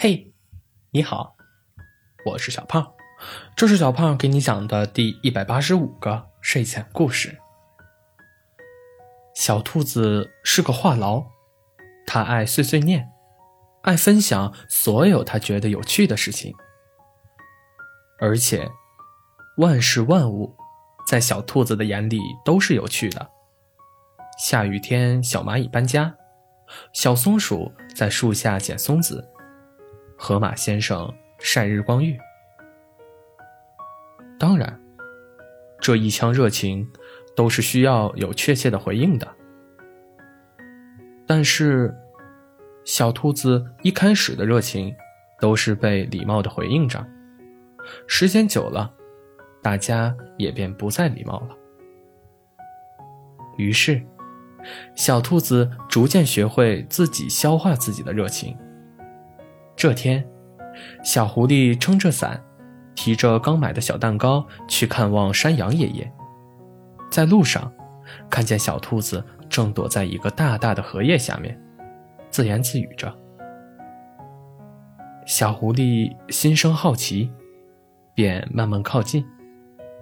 嘿，你好，我是小胖，这是小胖给你讲的第一百八十五个睡前故事。小兔子是个话痨，它爱碎碎念，爱分享所有它觉得有趣的事情，而且万事万物在小兔子的眼里都是有趣的。下雨天，小蚂蚁搬家，小松鼠在树下捡松子。河马先生晒日光浴，当然，这一腔热情都是需要有确切的回应的。但是，小兔子一开始的热情都是被礼貌的回应着，时间久了，大家也便不再礼貌了。于是，小兔子逐渐学会自己消化自己的热情。这天，小狐狸撑着伞，提着刚买的小蛋糕去看望山羊爷爷。在路上，看见小兔子正躲在一个大大的荷叶下面，自言自语着。小狐狸心生好奇，便慢慢靠近。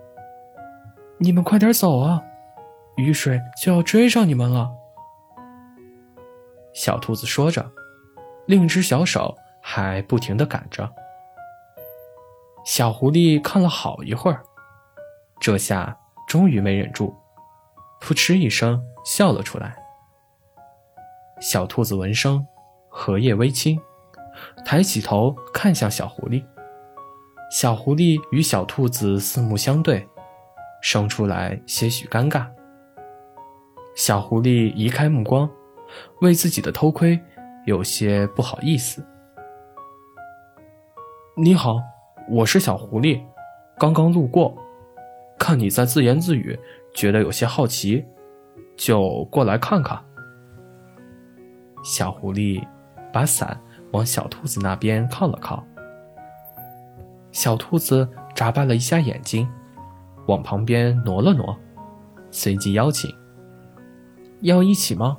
“你们快点走啊，雨水就要追上你们了。”小兔子说着，另一只小手。还不停地赶着，小狐狸看了好一会儿，这下终于没忍住，扑哧一声笑了出来。小兔子闻声，荷叶微倾，抬起头看向小狐狸。小狐狸与小兔子四目相对，生出来些许尴尬。小狐狸移开目光，为自己的偷窥有些不好意思。你好，我是小狐狸，刚刚路过，看你在自言自语，觉得有些好奇，就过来看看。小狐狸把伞往小兔子那边靠了靠，小兔子眨巴了一下眼睛，往旁边挪了挪，随即邀请：“要一起吗？”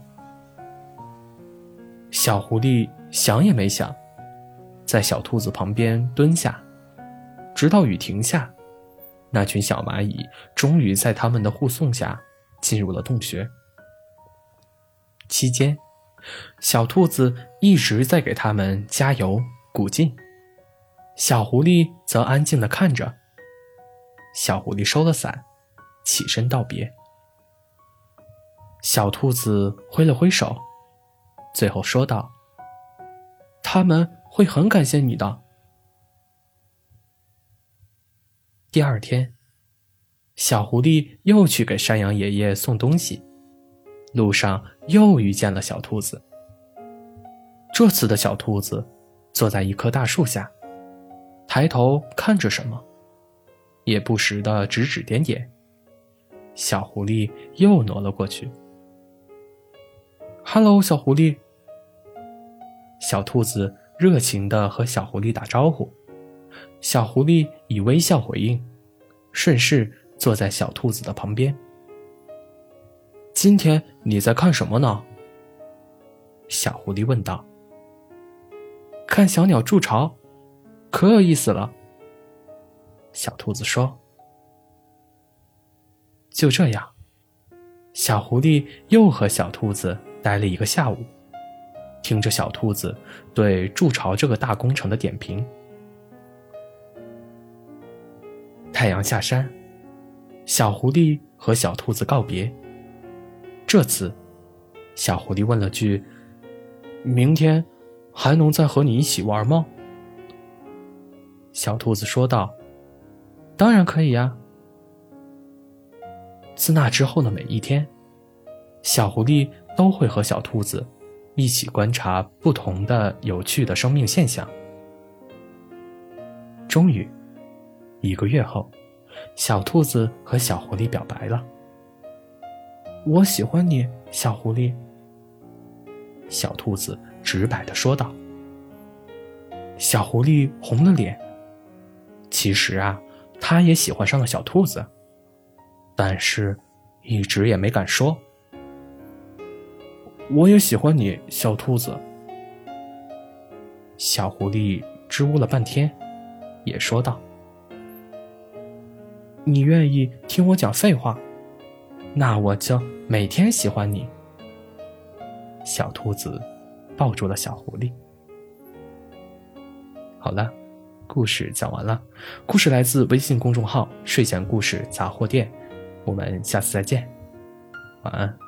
小狐狸想也没想。在小兔子旁边蹲下，直到雨停下，那群小蚂蚁终于在他们的护送下进入了洞穴。期间，小兔子一直在给他们加油鼓劲，小狐狸则安静的看着。小狐狸收了伞，起身道别。小兔子挥了挥手，最后说道：“他们。”会很感谢你的。第二天，小狐狸又去给山羊爷爷送东西，路上又遇见了小兔子。这次的小兔子坐在一棵大树下，抬头看着什么，也不时的指指点点。小狐狸又挪了过去。“Hello，小狐狸。”小兔子。热情地和小狐狸打招呼，小狐狸以微笑回应，顺势坐在小兔子的旁边。今天你在看什么呢？小狐狸问道。看小鸟筑巢，可有意思了。小兔子说。就这样，小狐狸又和小兔子待了一个下午。听着小兔子对筑巢这个大工程的点评，太阳下山，小狐狸和小兔子告别。这次，小狐狸问了句：“明天还能再和你一起玩吗？”小兔子说道：“当然可以呀。”自那之后的每一天，小狐狸都会和小兔子。一起观察不同的有趣的生命现象。终于，一个月后，小兔子和小狐狸表白了。“我喜欢你，小狐狸。”小兔子直白的说道。小狐狸红了脸。其实啊，他也喜欢上了小兔子，但是，一直也没敢说。我也喜欢你，小兔子。小狐狸支吾了半天，也说道：“你愿意听我讲废话，那我就每天喜欢你。”小兔子抱住了小狐狸。好了，故事讲完了。故事来自微信公众号“睡前故事杂货店”，我们下次再见，晚安。